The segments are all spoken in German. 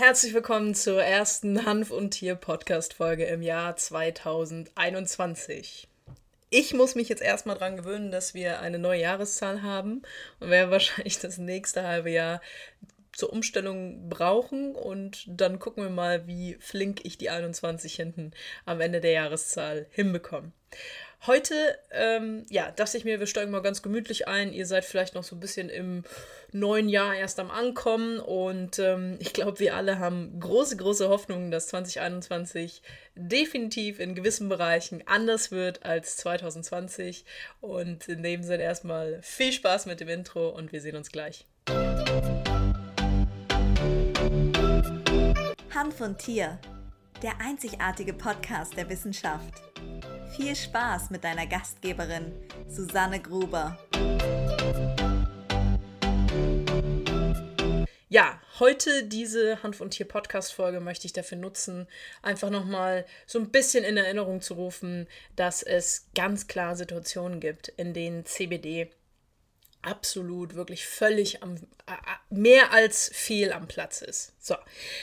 Herzlich willkommen zur ersten Hanf- und Tier-Podcast-Folge im Jahr 2021. Ich muss mich jetzt erstmal daran gewöhnen, dass wir eine neue Jahreszahl haben und werde wahrscheinlich das nächste halbe Jahr zur Umstellung brauchen und dann gucken wir mal, wie flink ich die 21 hinten am Ende der Jahreszahl hinbekomme. Heute, ähm, ja, dachte ich mir, wir steigen mal ganz gemütlich ein. Ihr seid vielleicht noch so ein bisschen im neuen Jahr erst am Ankommen und ähm, ich glaube, wir alle haben große, große Hoffnungen, dass 2021 definitiv in gewissen Bereichen anders wird als 2020. Und in dem Sinne erstmal viel Spaß mit dem Intro und wir sehen uns gleich. Hanf und Tier, der einzigartige Podcast der Wissenschaft. Viel Spaß mit deiner Gastgeberin Susanne Gruber. Ja, heute diese Hanf- und Tier-Podcast-Folge möchte ich dafür nutzen, einfach nochmal so ein bisschen in Erinnerung zu rufen, dass es ganz klar Situationen gibt, in denen CBD absolut wirklich völlig am, mehr als fehl am Platz ist. So,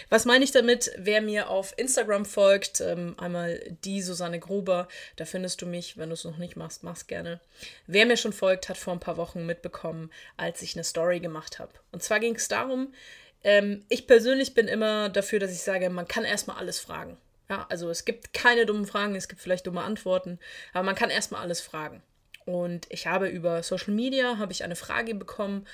was meine ich damit? Wer mir auf Instagram folgt, ähm, einmal die Susanne Gruber, da findest du mich, wenn du es noch nicht machst, mach's gerne. Wer mir schon folgt, hat vor ein paar Wochen mitbekommen, als ich eine Story gemacht habe. Und zwar ging es darum, ähm, ich persönlich bin immer dafür, dass ich sage, man kann erstmal alles fragen. Ja, also es gibt keine dummen Fragen, es gibt vielleicht dumme Antworten, aber man kann erstmal alles fragen. Und ich habe über Social Media habe ich eine Frage bekommen,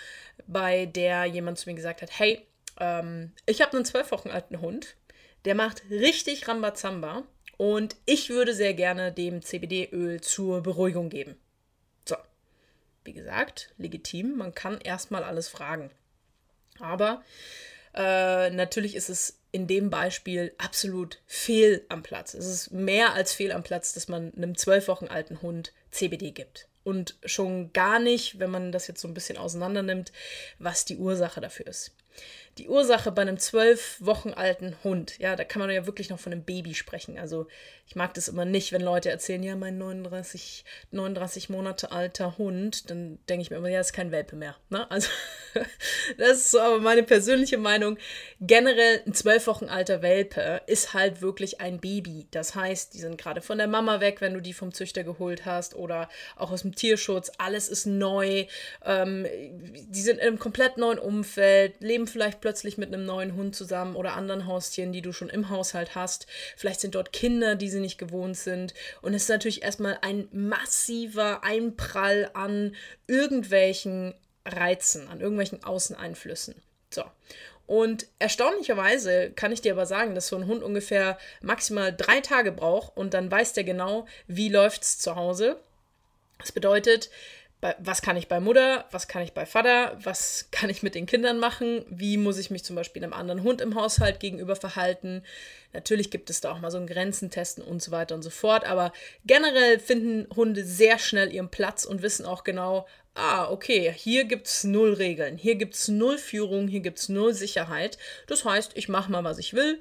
bei der jemand zu mir gesagt hat, hey, ähm, ich habe einen zwölf Wochen alten Hund, der macht richtig Rambazamba und ich würde sehr gerne dem CBD-Öl zur Beruhigung geben. So, wie gesagt, legitim, man kann erstmal alles fragen. Aber äh, natürlich ist es in dem Beispiel absolut fehl am Platz. Es ist mehr als fehl am Platz, dass man einem zwölf Wochen alten Hund CBD gibt. Und schon gar nicht, wenn man das jetzt so ein bisschen auseinander nimmt, was die Ursache dafür ist die Ursache bei einem zwölf Wochen alten Hund, ja, da kann man ja wirklich noch von einem Baby sprechen. Also ich mag das immer nicht, wenn Leute erzählen, ja, mein 39, 39 Monate alter Hund, dann denke ich mir immer, ja, ist kein Welpe mehr. Ne? Also das ist so aber meine persönliche Meinung. Generell ein zwölf Wochen alter Welpe ist halt wirklich ein Baby. Das heißt, die sind gerade von der Mama weg, wenn du die vom Züchter geholt hast oder auch aus dem Tierschutz. Alles ist neu. Ähm, die sind in einem komplett neuen Umfeld, leben vielleicht plötzlich mit einem neuen Hund zusammen oder anderen Haustieren, die du schon im Haushalt hast. Vielleicht sind dort Kinder, die sie nicht gewohnt sind. Und es ist natürlich erstmal ein massiver Einprall an irgendwelchen Reizen, an irgendwelchen Außeneinflüssen. So. Und erstaunlicherweise kann ich dir aber sagen, dass so ein Hund ungefähr maximal drei Tage braucht und dann weiß der genau, wie läuft es zu Hause. Das bedeutet, was kann ich bei Mutter, was kann ich bei Vater, was kann ich mit den Kindern machen, wie muss ich mich zum Beispiel einem anderen Hund im Haushalt gegenüber verhalten. Natürlich gibt es da auch mal so ein Grenzen testen und so weiter und so fort, aber generell finden Hunde sehr schnell ihren Platz und wissen auch genau, ah, okay, hier gibt es null Regeln, hier gibt es null Führung, hier gibt es null Sicherheit. Das heißt, ich mache mal, was ich will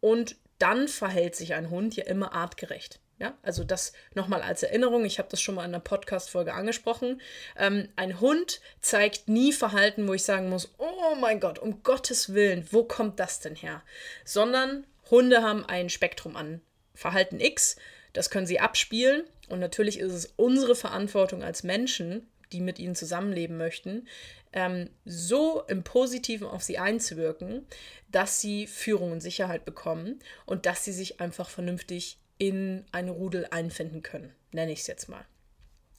und dann verhält sich ein Hund ja immer artgerecht. Ja, also das nochmal als Erinnerung, ich habe das schon mal in einer Podcast-Folge angesprochen. Ähm, ein Hund zeigt nie Verhalten, wo ich sagen muss, oh mein Gott, um Gottes Willen, wo kommt das denn her? Sondern Hunde haben ein Spektrum an Verhalten X, das können sie abspielen und natürlich ist es unsere Verantwortung als Menschen, die mit ihnen zusammenleben möchten, ähm, so im Positiven auf sie einzuwirken, dass sie Führung und Sicherheit bekommen und dass sie sich einfach vernünftig in ein Rudel einfinden können, nenne ich es jetzt mal.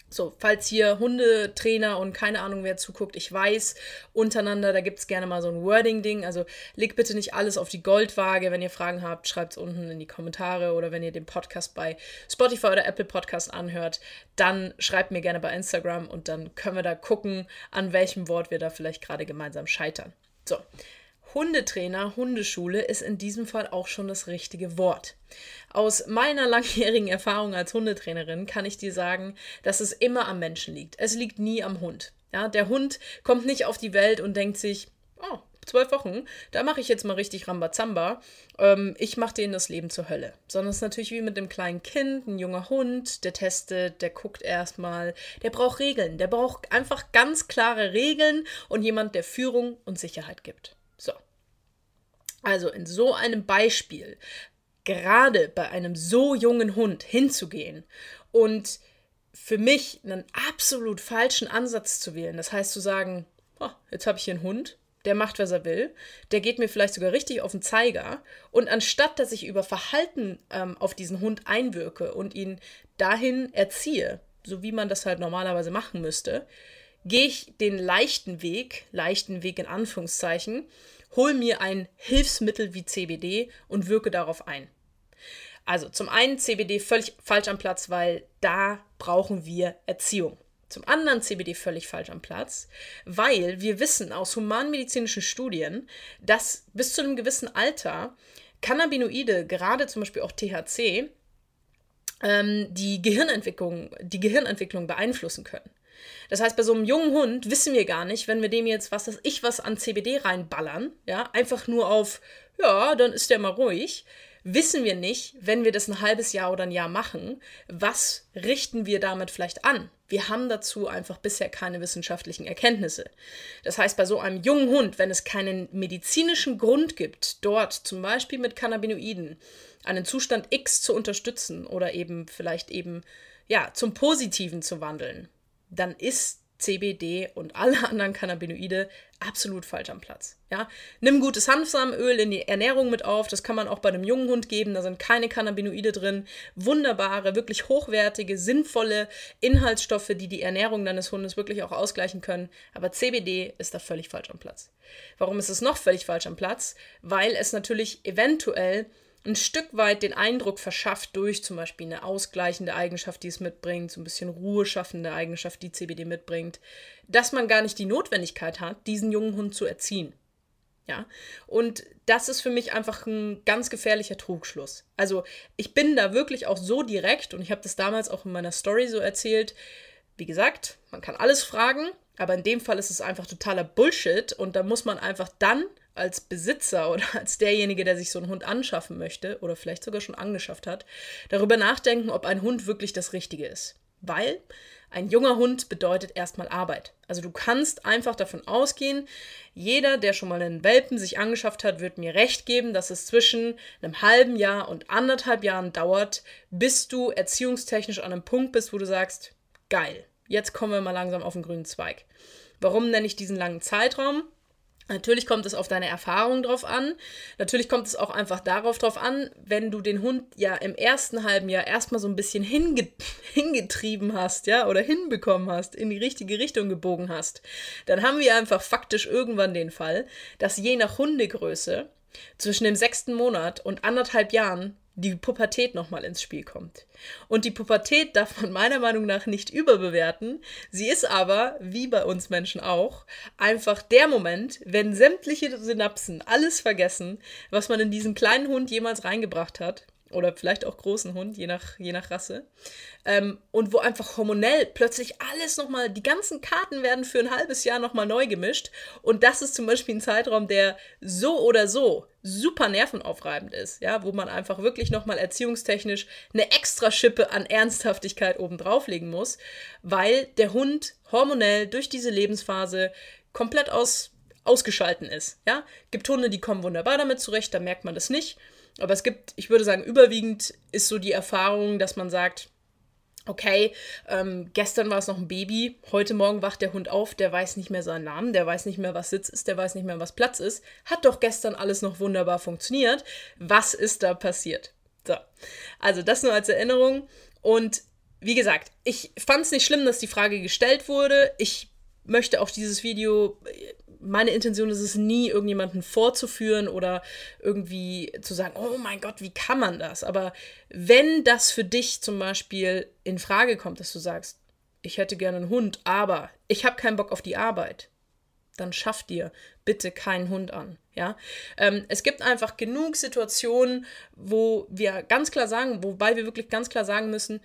So, falls hier Hundetrainer und keine Ahnung wer zuguckt, ich weiß, untereinander, da gibt es gerne mal so ein Wording-Ding. Also legt bitte nicht alles auf die Goldwaage. Wenn ihr Fragen habt, schreibt es unten in die Kommentare oder wenn ihr den Podcast bei Spotify oder Apple Podcast anhört, dann schreibt mir gerne bei Instagram und dann können wir da gucken, an welchem Wort wir da vielleicht gerade gemeinsam scheitern. So, Hundetrainer, Hundeschule ist in diesem Fall auch schon das richtige Wort. Aus meiner langjährigen Erfahrung als Hundetrainerin kann ich dir sagen, dass es immer am Menschen liegt. Es liegt nie am Hund. Ja, der Hund kommt nicht auf die Welt und denkt sich, oh, zwölf Wochen, da mache ich jetzt mal richtig Rambazamba. Ähm, ich mache denen das Leben zur Hölle. Sondern es ist natürlich wie mit einem kleinen Kind, ein junger Hund, der testet, der guckt erstmal, der braucht Regeln, der braucht einfach ganz klare Regeln und jemand, der Führung und Sicherheit gibt. So. Also in so einem Beispiel, gerade bei einem so jungen Hund hinzugehen und für mich einen absolut falschen Ansatz zu wählen. Das heißt zu sagen, oh, jetzt habe ich hier einen Hund, der macht, was er will, der geht mir vielleicht sogar richtig auf den Zeiger. Und anstatt dass ich über Verhalten ähm, auf diesen Hund einwirke und ihn dahin erziehe, so wie man das halt normalerweise machen müsste, gehe ich den leichten Weg, leichten Weg in Anführungszeichen, hol mir ein Hilfsmittel wie CBD und wirke darauf ein. Also zum einen CBD völlig falsch am Platz, weil da brauchen wir Erziehung. Zum anderen CBD völlig falsch am Platz, weil wir wissen aus humanmedizinischen Studien, dass bis zu einem gewissen Alter Cannabinoide, gerade zum Beispiel auch THC, ähm, die, Gehirnentwicklung, die Gehirnentwicklung beeinflussen können. Das heißt, bei so einem jungen Hund wissen wir gar nicht, wenn wir dem jetzt, was weiß ich, was an CBD reinballern, ja, einfach nur auf, ja, dann ist der mal ruhig, wissen wir nicht, wenn wir das ein halbes Jahr oder ein Jahr machen, was richten wir damit vielleicht an? Wir haben dazu einfach bisher keine wissenschaftlichen Erkenntnisse. Das heißt, bei so einem jungen Hund, wenn es keinen medizinischen Grund gibt, dort zum Beispiel mit Cannabinoiden einen Zustand X zu unterstützen oder eben vielleicht eben ja zum Positiven zu wandeln, dann ist CBD und alle anderen Cannabinoide absolut falsch am Platz. Ja? Nimm gutes Hanfsamenöl in die Ernährung mit auf, das kann man auch bei einem jungen Hund geben, da sind keine Cannabinoide drin. Wunderbare, wirklich hochwertige, sinnvolle Inhaltsstoffe, die die Ernährung deines Hundes wirklich auch ausgleichen können. Aber CBD ist da völlig falsch am Platz. Warum ist es noch völlig falsch am Platz? Weil es natürlich eventuell ein Stück weit den Eindruck verschafft durch zum Beispiel eine ausgleichende Eigenschaft, die es mitbringt, so ein bisschen ruheschaffende Eigenschaft, die CBD mitbringt, dass man gar nicht die Notwendigkeit hat, diesen jungen Hund zu erziehen. Ja, und das ist für mich einfach ein ganz gefährlicher Trugschluss. Also, ich bin da wirklich auch so direkt und ich habe das damals auch in meiner Story so erzählt. Wie gesagt, man kann alles fragen, aber in dem Fall ist es einfach totaler Bullshit und da muss man einfach dann als Besitzer oder als derjenige, der sich so einen Hund anschaffen möchte oder vielleicht sogar schon angeschafft hat, darüber nachdenken, ob ein Hund wirklich das Richtige ist. Weil ein junger Hund bedeutet erstmal Arbeit. Also du kannst einfach davon ausgehen, jeder, der schon mal einen Welpen sich angeschafft hat, wird mir recht geben, dass es zwischen einem halben Jahr und anderthalb Jahren dauert, bis du erziehungstechnisch an einem Punkt bist, wo du sagst, geil, jetzt kommen wir mal langsam auf den grünen Zweig. Warum nenne ich diesen langen Zeitraum? Natürlich kommt es auf deine Erfahrung drauf an. Natürlich kommt es auch einfach darauf drauf an, wenn du den Hund ja im ersten halben Jahr erstmal so ein bisschen hinge hingetrieben hast, ja, oder hinbekommen hast, in die richtige Richtung gebogen hast. Dann haben wir einfach faktisch irgendwann den Fall, dass je nach Hundegröße zwischen dem sechsten Monat und anderthalb Jahren die Pubertät nochmal ins Spiel kommt. Und die Pubertät darf man meiner Meinung nach nicht überbewerten. Sie ist aber, wie bei uns Menschen auch, einfach der Moment, wenn sämtliche Synapsen alles vergessen, was man in diesen kleinen Hund jemals reingebracht hat oder vielleicht auch großen Hund, je nach, je nach Rasse. Ähm, und wo einfach hormonell plötzlich alles nochmal, die ganzen Karten werden für ein halbes Jahr nochmal neu gemischt. Und das ist zum Beispiel ein Zeitraum, der so oder so super nervenaufreibend ist, ja, wo man einfach wirklich nochmal erziehungstechnisch eine extra Schippe an Ernsthaftigkeit oben drauflegen muss, weil der Hund hormonell durch diese Lebensphase komplett aus, ausgeschalten ist. Ja? Gibt Hunde, die kommen wunderbar damit zurecht, da merkt man das nicht. Aber es gibt, ich würde sagen, überwiegend ist so die Erfahrung, dass man sagt, okay, ähm, gestern war es noch ein Baby, heute Morgen wacht der Hund auf, der weiß nicht mehr seinen Namen, der weiß nicht mehr, was Sitz ist, der weiß nicht mehr, was Platz ist. Hat doch gestern alles noch wunderbar funktioniert. Was ist da passiert? So, also das nur als Erinnerung. Und wie gesagt, ich fand es nicht schlimm, dass die Frage gestellt wurde. Ich möchte auch dieses Video meine Intention ist es nie, irgendjemanden vorzuführen oder irgendwie zu sagen, oh mein Gott, wie kann man das? Aber wenn das für dich zum Beispiel in Frage kommt, dass du sagst, ich hätte gerne einen Hund, aber ich habe keinen Bock auf die Arbeit, dann schaff dir bitte keinen Hund an. Ja, ähm, es gibt einfach genug Situationen, wo wir ganz klar sagen, wobei wir wirklich ganz klar sagen müssen,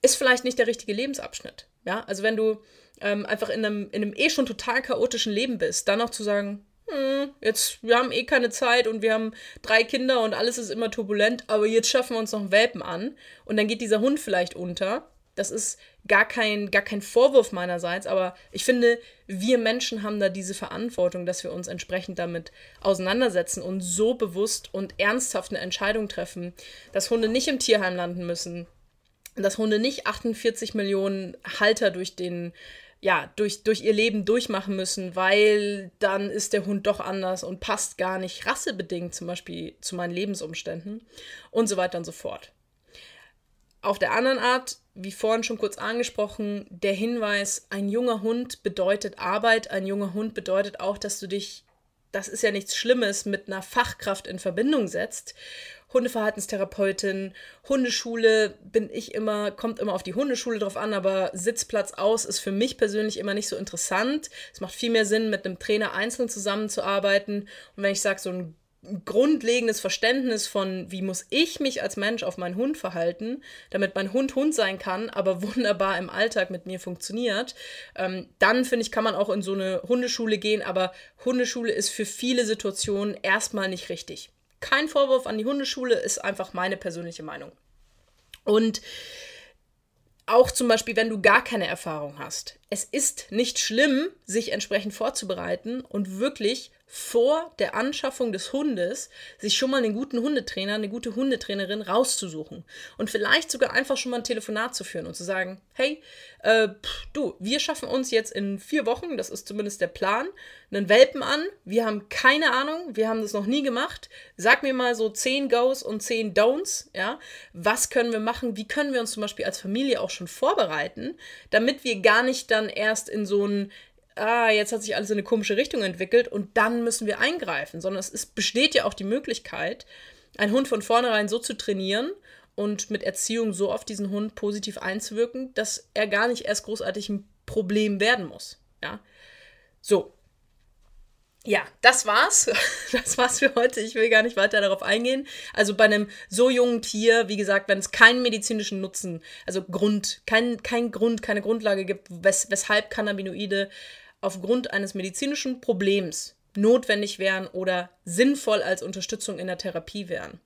ist vielleicht nicht der richtige Lebensabschnitt. Ja, also wenn du ähm, einfach in einem, in einem eh schon total chaotischen Leben bist, dann noch zu sagen, hm, jetzt, wir haben eh keine Zeit und wir haben drei Kinder und alles ist immer turbulent, aber jetzt schaffen wir uns noch einen Welpen an. Und dann geht dieser Hund vielleicht unter, Das ist gar kein, gar kein Vorwurf meinerseits, aber ich finde, wir Menschen haben da diese Verantwortung, dass wir uns entsprechend damit auseinandersetzen und so bewusst und ernsthaft eine Entscheidung treffen, dass Hunde nicht im Tierheim landen müssen, dass Hunde nicht 48 Millionen Halter durch den ja, durch, durch ihr Leben durchmachen müssen, weil dann ist der Hund doch anders und passt gar nicht rassebedingt zum Beispiel zu meinen Lebensumständen und so weiter und so fort. Auf der anderen Art, wie vorhin schon kurz angesprochen, der Hinweis, ein junger Hund bedeutet Arbeit, ein junger Hund bedeutet auch, dass du dich, das ist ja nichts Schlimmes, mit einer Fachkraft in Verbindung setzt Hundeverhaltenstherapeutin, Hundeschule bin ich immer, kommt immer auf die Hundeschule drauf an, aber Sitzplatz aus ist für mich persönlich immer nicht so interessant. Es macht viel mehr Sinn, mit einem Trainer einzeln zusammenzuarbeiten. Und wenn ich sage, so ein grundlegendes Verständnis von, wie muss ich mich als Mensch auf meinen Hund verhalten, damit mein Hund Hund sein kann, aber wunderbar im Alltag mit mir funktioniert, ähm, dann finde ich, kann man auch in so eine Hundeschule gehen, aber Hundeschule ist für viele Situationen erstmal nicht richtig. Kein Vorwurf an die Hundeschule, ist einfach meine persönliche Meinung. Und auch zum Beispiel, wenn du gar keine Erfahrung hast. Es ist nicht schlimm, sich entsprechend vorzubereiten und wirklich vor der Anschaffung des Hundes sich schon mal einen guten Hundetrainer, eine gute Hundetrainerin rauszusuchen und vielleicht sogar einfach schon mal ein Telefonat zu führen und zu sagen, hey, äh, pff, du, wir schaffen uns jetzt in vier Wochen, das ist zumindest der Plan, einen Welpen an. Wir haben keine Ahnung, wir haben das noch nie gemacht. Sag mir mal so zehn Goes und zehn Don'ts, ja. Was können wir machen? Wie können wir uns zum Beispiel als Familie auch schon vorbereiten, damit wir gar nicht dann erst in so ein ah, jetzt hat sich alles in eine komische Richtung entwickelt und dann müssen wir eingreifen, sondern es ist, besteht ja auch die Möglichkeit, einen Hund von vornherein so zu trainieren und mit Erziehung so auf diesen Hund positiv einzuwirken, dass er gar nicht erst großartig ein Problem werden muss. Ja, so. Ja, das war's. Das war's für heute. Ich will gar nicht weiter darauf eingehen. Also bei einem so jungen Tier, wie gesagt, wenn es keinen medizinischen Nutzen, also Grund, kein, kein Grund, keine Grundlage gibt, wes weshalb Cannabinoide aufgrund eines medizinischen Problems notwendig wären oder sinnvoll als Unterstützung in der Therapie wären,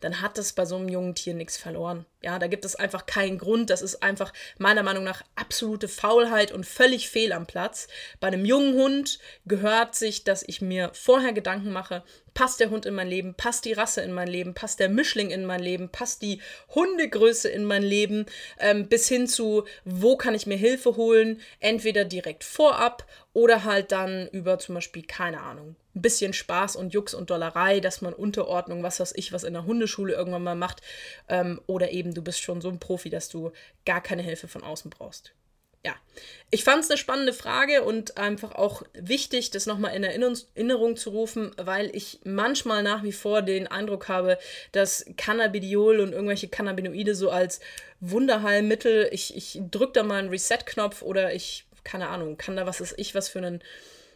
dann hat das bei so einem jungen Tier nichts verloren. Ja, da gibt es einfach keinen Grund. Das ist einfach meiner Meinung nach absolute Faulheit und völlig fehl am Platz. Bei einem jungen Hund gehört sich, dass ich mir vorher Gedanken mache, passt der Hund in mein Leben, passt die Rasse in mein Leben, passt der Mischling in mein Leben, passt die Hundegröße in mein Leben, ähm, bis hin zu, wo kann ich mir Hilfe holen, entweder direkt vorab oder halt dann über zum Beispiel, keine Ahnung, ein bisschen Spaß und Jux und Dollerei, dass man Unterordnung, was weiß ich, was in der Hundeschule irgendwann mal macht, ähm, oder eben du bist schon so ein Profi, dass du gar keine Hilfe von außen brauchst. Ja, ich fand es eine spannende Frage und einfach auch wichtig, das nochmal in Erinnerung zu rufen, weil ich manchmal nach wie vor den Eindruck habe, dass Cannabidiol und irgendwelche Cannabinoide so als Wunderheilmittel, ich, ich drücke da mal einen Reset-Knopf oder ich, keine Ahnung, kann da was ist ich, was für einen,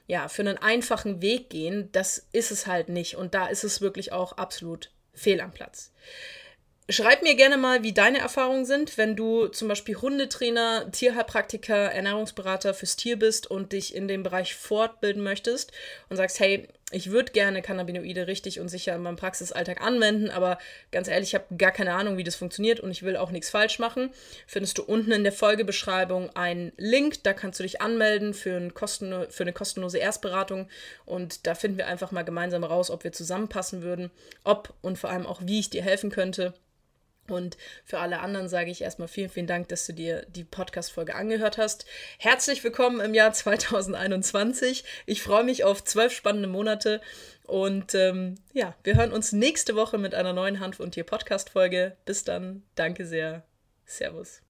ja, für einen einfachen Weg gehen. Das ist es halt nicht und da ist es wirklich auch absolut fehl am Platz. Schreib mir gerne mal, wie deine Erfahrungen sind, wenn du zum Beispiel Hundetrainer, Tierheilpraktiker, Ernährungsberater fürs Tier bist und dich in dem Bereich fortbilden möchtest und sagst, hey, ich würde gerne Cannabinoide richtig und sicher in meinem Praxisalltag anwenden, aber ganz ehrlich, ich habe gar keine Ahnung, wie das funktioniert und ich will auch nichts falsch machen. Findest du unten in der Folgebeschreibung einen Link, da kannst du dich anmelden für, ein kosten, für eine kostenlose Erstberatung und da finden wir einfach mal gemeinsam raus, ob wir zusammenpassen würden, ob und vor allem auch, wie ich dir helfen könnte. Und für alle anderen sage ich erstmal vielen, vielen Dank, dass du dir die Podcast-Folge angehört hast. Herzlich willkommen im Jahr 2021. Ich freue mich auf zwölf spannende Monate. Und ähm, ja, wir hören uns nächste Woche mit einer neuen Hanf- und Tier-Podcast-Folge. Bis dann. Danke sehr. Servus.